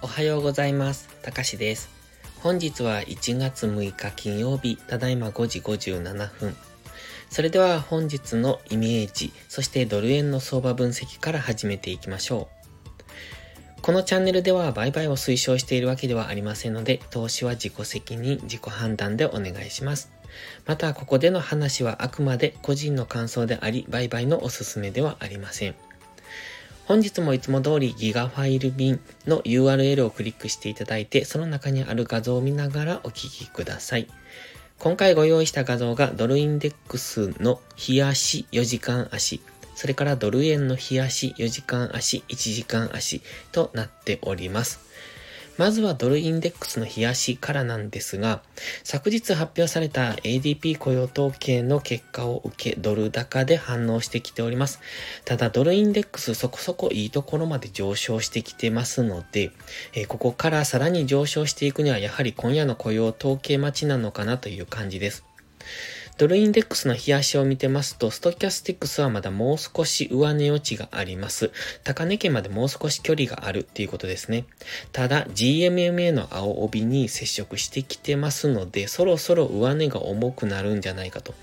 おはようございます。たかしです。本日は1月6日金曜日、ただいま5時57分。それでは本日のイメージ、そしてドル円の相場分析から始めていきましょう。このチャンネルでは売買を推奨しているわけではありませんので、投資は自己責任、自己判断でお願いします。また、ここでの話はあくまで個人の感想であり、売買のおすすめではありません。本日もいつも通りギガファイル便の URL をクリックしていただいて、その中にある画像を見ながらお聞きください。今回ご用意した画像がドルインデックスの日足4時間足、それからドル円の日足4時間足、1時間足となっております。まずはドルインデックスの冷やしからなんですが、昨日発表された ADP 雇用統計の結果を受け、ドル高で反応してきております。ただ、ドルインデックスそこそこいいところまで上昇してきてますので、え、ここからさらに上昇していくには、やはり今夜の雇用統計待ちなのかなという感じです。ドルインデックスの冷やしを見てますと、ストキャスティックスはまだもう少し上値余地があります。高値圏までもう少し距離があるっていうことですね。ただ、GMMA の青帯に接触してきてますので、そろそろ上値が重くなるんじゃないかと。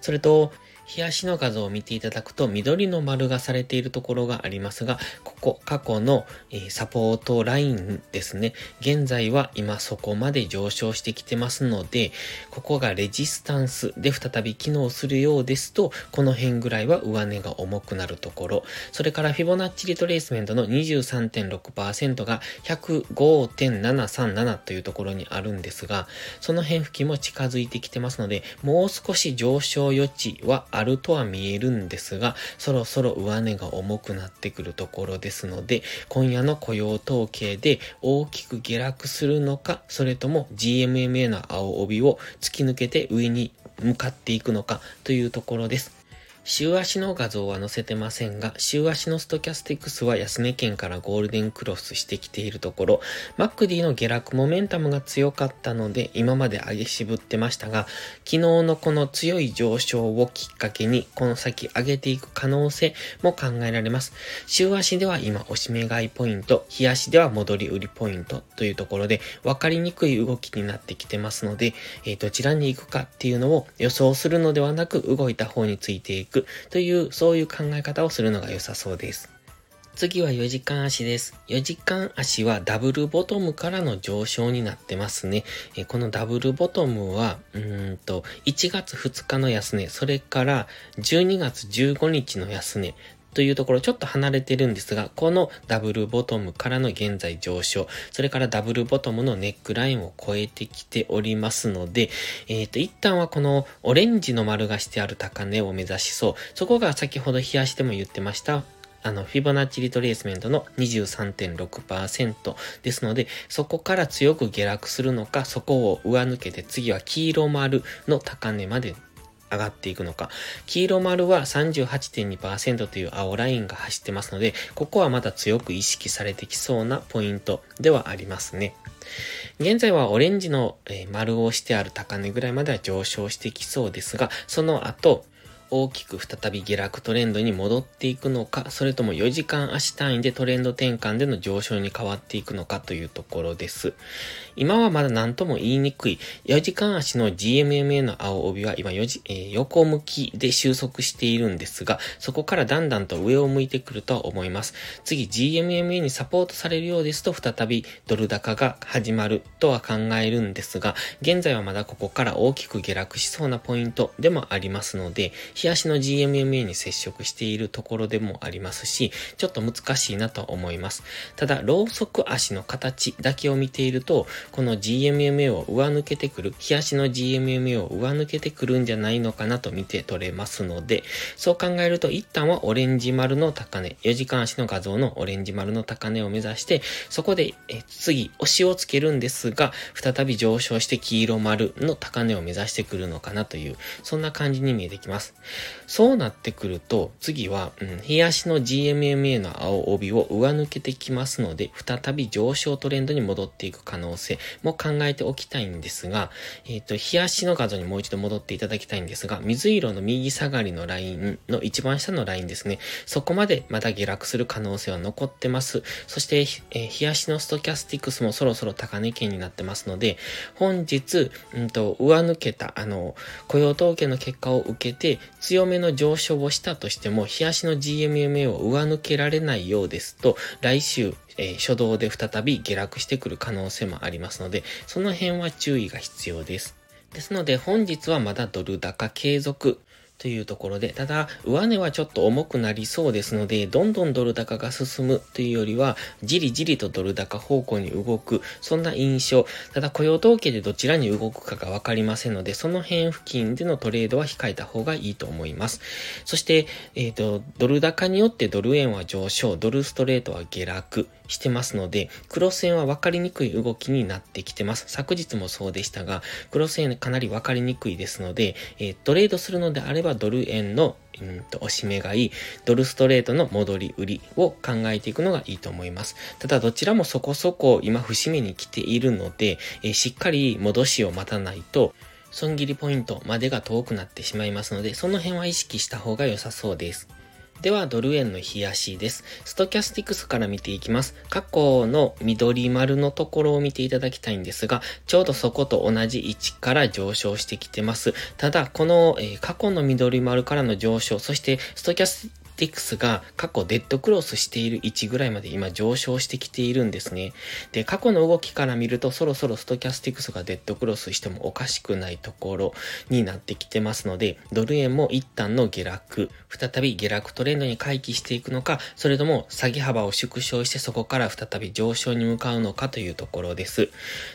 それと、冷やしの画像を見ていただくと緑の丸がされているところがありますが、ここ過去の、え、サポートラインですね。現在は今そこまで上昇してきてますので、ここがレジスタンスで再び機能するようですと、この辺ぐらいは上値が重くなるところ。それからフィボナッチリトレースメントの23.6%が105.737というところにあるんですが、その辺付近も近づいてきてますので、もう少し上昇余地はああるとは見えるんですが、そろそろ上値が重くなってくるところですので、今夜の雇用統計で大きく下落するのか、それとも GMMA の青帯を突き抜けて上に向かっていくのかというところです。週足の画像は載せてませんが、週足のストキャスティクスは安値圏からゴールデンクロスしてきているところ、マックディの下落モメンタムが強かったので、今まで上げ渋ってましたが、昨日のこの強い上昇をきっかけに、この先上げていく可能性も考えられます。週足では今、押し目買いポイント、日足では戻り売りポイントというところで、分かりにくい動きになってきてますので、えー、どちらに行くかっていうのを予想するのではなく、動いた方についていくくという、そういう考え方をするのが良さそうです。次は4時間足です。4時間足はダブルボトムからの上昇になってますね。えこのダブルボトムは、うんと、1月2日の安値、それから12月15日の安値というところちょっと離れてるんですが、このダブルボトムからの現在上昇、それからダブルボトムのネックラインを超えてきておりますので、えっ、ー、と、一旦はこのオレンジの丸がしてある高値を目指しそう。そこが先ほど冷やしても言ってました。あの、フィボナッチリトレースメントの23.6%ですので、そこから強く下落するのか、そこを上抜けて次は黄色丸の高値まで上がっていくのか。黄色丸は38.2%という青ラインが走ってますので、ここはまだ強く意識されてきそうなポイントではありますね。現在はオレンジの丸をしてある高値ぐらいまでは上昇してきそうですが、その後、大きく再び下落トレンドに戻っていくのか、それとも4時間足単位でトレンド転換での上昇に変わっていくのかというところです。今はまだ何とも言いにくい、4時間足の GMMA の青帯は今4時、えー、横向きで収束しているんですが、そこからだんだんと上を向いてくると思います。次 GMMA にサポートされるようですと、再びドル高が始まるとは考えるんですが、現在はまだここから大きく下落しそうなポイントでもありますので、日足の GMMA に接触しているところでもありますし、ちょっと難しいなと思います。ただ、ローソク足の形だけを見ていると、この GMMA を上抜けてくる、日足の GMMA を上抜けてくるんじゃないのかなと見て取れますので、そう考えると一旦はオレンジ丸の高値、4時間足の画像のオレンジ丸の高値を目指して、そこでえ次、押しをつけるんですが、再び上昇して黄色丸の高値を目指してくるのかなという、そんな感じに見えてきます。そうなってくると、次は、うん、冷やしの GMMA の青帯を上抜けてきますので、再び上昇トレンドに戻っていく可能性も考えておきたいんですが、えっ、ー、と、冷やしの画像にもう一度戻っていただきたいんですが、水色の右下がりのラインの一番下のラインですね。そこまでまだ下落する可能性は残ってます。そして、えー、冷やしのストキャスティクスもそろそろ高値圏になってますので、本日、うんと、上抜けた、あの、雇用統計の結果を受けて、強めの上昇をしたとしても、冷やしの GMMA を上抜けられないようですと、来週、えー、初動で再び下落してくる可能性もありますので、その辺は注意が必要です。ですので本日はまだドル高継続というところで、ただ、上値はちょっと重くなりそうですので、どんどんドル高が進むというよりは、じりじりとドル高方向に動く、そんな印象。ただ、雇用統計でどちらに動くかがわかりませんので、その辺付近でのトレードは控えた方がいいと思います。そして、えっ、ー、と、ドル高によってドル円は上昇、ドルストレートは下落。してますので、クロス円は分かりにくい動きになってきてます。昨日もそうでしたが、クロス円かなり分かりにくいですので、えー、トレードするのであればドル円のうんと、押し目買い、ドルストレートの戻り売りを考えていくのがいいと思います。ただどちらもそこそこ今節目に来ているので、えー、しっかり戻しを待たないと、損切りポイントまでが遠くなってしまいますので、その辺は意識した方が良さそうです。では、ドル円の冷やしです。ストキャスティクスから見ていきます。過去の緑丸のところを見ていただきたいんですが、ちょうどそこと同じ位置から上昇してきてます。ただ、この、えー、過去の緑丸からの上昇、そしてストキャスティクスが過去デッドクロスしている位置ぐらいまで今上昇してきているんですね。で、過去の動きから見るとそろそろストキャスティクスがデッドクロスしてもおかしくないところになってきてますので、ドル円も一旦の下落、再び下落トレンドに回帰していくのか、それとも下げ幅を縮小してそこから再び上昇に向かうのかというところです。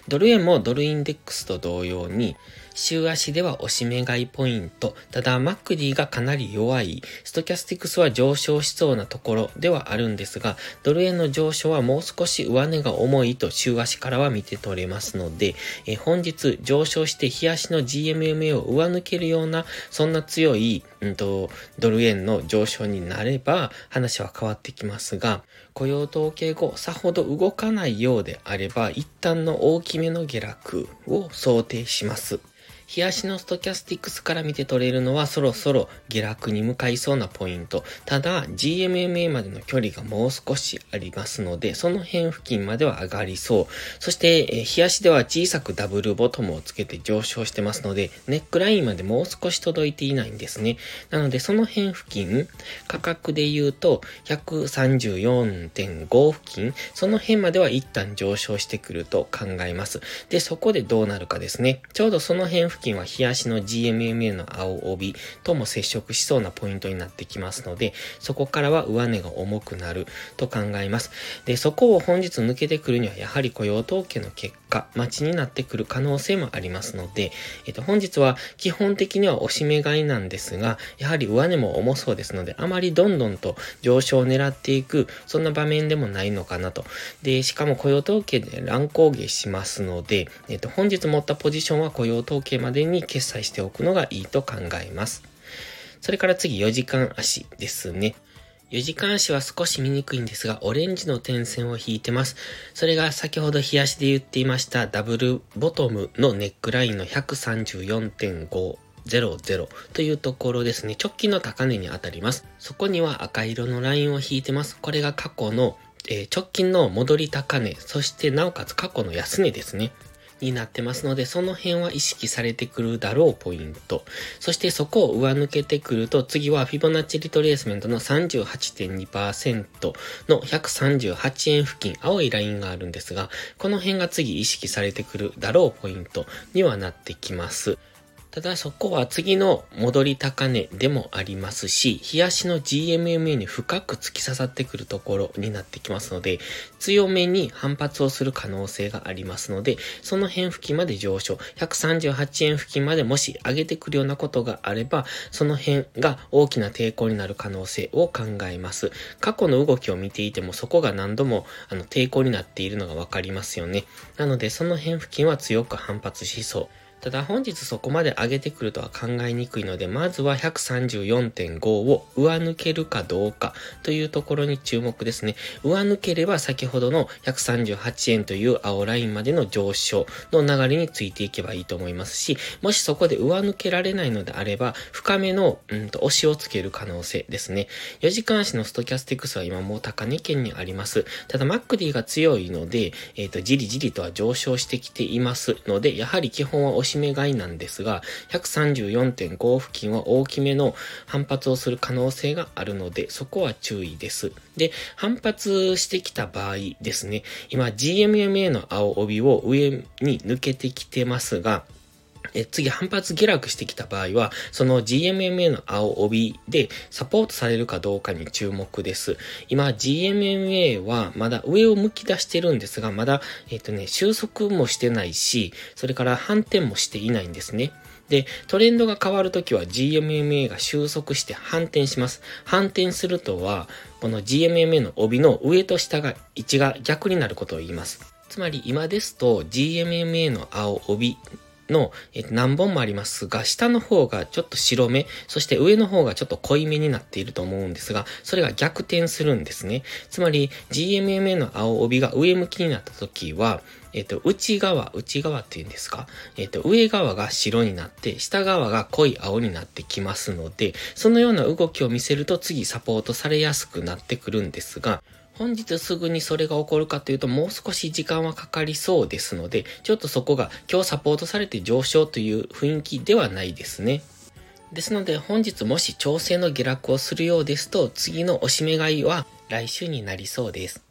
ドル円もドルインデックスと同様に、週足では押し目買いポイント。ただ、マックディがかなり弱い。ストキャスティクスは上昇しそうなところではあるんですが、ドル円の上昇はもう少し上値が重いと週足からは見て取れますので、え本日上昇して日足の GMMA を上抜けるような、そんな強い、うんと、ドル円の上昇になれば話は変わってきますが、雇用統計後、さほど動かないようであれば、一旦の大きめの下落を想定します。日足のストキャスティクスから見て取れるのはそろそろ下落に向かいそうなポイント。ただ、GMMA までの距離がもう少しありますので、その辺付近までは上がりそう。そして、え日足では小さくダブルボトムをつけて上昇してますので、ネックラインまでもう少し届いていないんですね。なので、その辺付近、価格で言うと、134.5付近、その辺までは一旦上昇してくると考えます。で、そこでどうなるかですね。ちょうどその辺付近は日足の GMMA の青帯とも接触しそうなポイントになってきますので、そこからは上値が重くなると考えます。で、そこを本日抜けてくるにはやはり雇用統計の結果、待ちになってくる可能性もありますので、えっと、本日は基本的には押し目買いなんですが、やはり上値も重そうですので、あまりどんどんと上昇を狙っていく、そんな場面でもないのかなと。で、しかも雇用統計で乱高下しますので、えっと、本日持ったポジションは雇用統計までに決済しておくのがいいと考えます。それから次4時間足ですね。4時間足は少し見にくいんですが、オレンジの点線を引いてます。それが先ほど冷やしで言っていましたダブルボトムのネックラインの134.5 00というところですね。直近の高値に当たります。そこには赤色のラインを引いてます。これが過去の、えー、直近の戻り高値、そしてなおかつ過去の安値ですね。になってますので、その辺は意識されてくるだろうポイント。そしてそこを上抜けてくると、次はフィボナッチリトレースメントの38.2%の138円付近、青いラインがあるんですが、この辺が次意識されてくるだろうポイントにはなってきます。ただそこは次の戻り高値でもありますし、日足の GMMA に深く突き刺さってくるところになってきますので、強めに反発をする可能性がありますので、その辺付近まで上昇、138円付近までもし上げてくるようなことがあれば、その辺が大きな抵抗になる可能性を考えます。過去の動きを見ていてもそこが何度もあの抵抗になっているのがわかりますよね。なのでその辺付近は強く反発しそう。ただ本日そこまで上げてくるとは考えにくいので、まずは134.5を上抜けるかどうかというところに注目ですね。上抜ければ先ほどの138円という青ラインまでの上昇の流れについていけばいいと思いますし、もしそこで上抜けられないのであれば、深めの、うんと、押しをつける可能性ですね。4時間足のストキャスティクスは今もう高値圏にあります。ただ、マックディが強いので、えっ、ー、と、じりじりとは上昇してきていますので、やはり基本は押し目買いなんですが、134.5付近は大きめの反発をする可能性があるので、そこは注意です。で、反発してきた場合ですね、今 GMMA の青帯を上に抜けてきてますが、え次反発下落してきた場合は、その GMMA の青帯でサポートされるかどうかに注目です。今 GMMA はまだ上を向き出してるんですが、まだ、えっ、とね、収束もしてないし、それから反転もしていないんですね。で、トレンドが変わるときは GMMA が収束して反転します。反転するとは、この GMMA の帯の上と下が位置が逆になることを言います。つまり今ですと GMMA の青帯の、えー、何本もありますが、下の方がちょっと白目、そして上の方がちょっと濃いめになっていると思うんですが、それが逆転するんですね。つまり、GMMA の青帯が上向きになった時は、えっ、と、内側、内側って言うんですか？えっ、と、上側が白になって、下側が濃い青になってきますので、そのような動きを見せると次サポートされやすくなってくるんですが、本日すぐにそれが起こるかというと、もう少し時間はかかりそうですので、ちょっとそこが今日サポートされて上昇という雰囲気ではないですね。ですので本日もし調整の下落をするようですと、次のおしめ買いは来週になりそうです。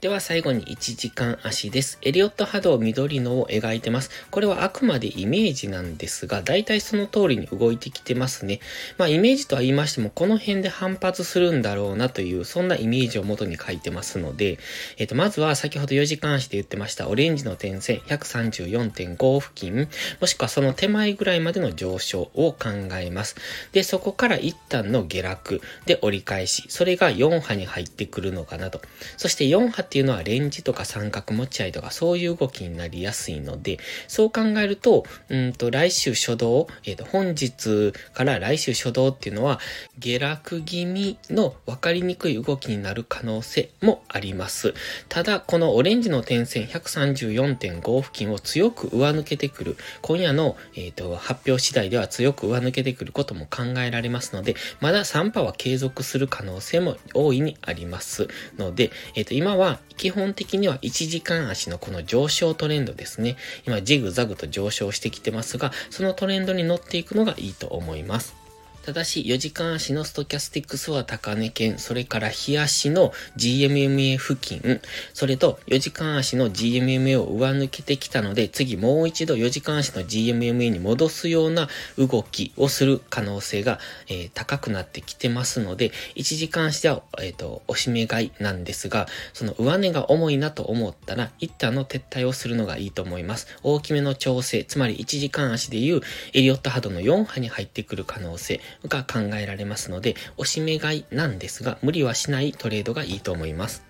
では最後に1時間足です。エリオット波動緑のを描いてます。これはあくまでイメージなんですが、大体その通りに動いてきてますね。まあイメージとは言いましても、この辺で反発するんだろうなという、そんなイメージを元に書いてますので、えっ、ー、と、まずは先ほど4時間足で言ってましたオレンジの点線134.5付近、もしくはその手前ぐらいまでの上昇を考えます。で、そこから一旦の下落で折り返し、それが4波に入ってくるのかなと。そして4波っていうのはレンジとか三角持ち合いとかそういう動きになりやすいので、そう考えると、うんと来週初動、えっ、ー、と本日から来週初動っていうのは下落気味の分かりにくい動きになる可能性もあります。ただ、このオレンジの点線134.5付近を強く上抜けてくる、今夜の、えーと、発表次第では強く上抜けてくることも考えられますので、まだ3波は継続する可能性も大いにありますので、えっ、ー、と今は基本的には1時間足のこの上昇トレンドですね。今ジグザグと上昇してきてますが、そのトレンドに乗っていくのがいいと思います。ただし、4時間足のストキャスティックスは高値圏、それから日足の GMMA 付近、それと4時間足の GMMA を上抜けてきたので、次もう一度4時間足の GMMA に戻すような動きをする可能性が、えー、高くなってきてますので、1時間足では、えっ、ー、と、押し目買いなんですが、その上値が重いなと思ったら、一旦の撤退をするのがいいと思います。大きめの調整、つまり1時間足でいうエリオット波動の4波に入ってくる可能性、が考えられますので、おしめ買いなんですが、無理はしないトレードがいいと思います。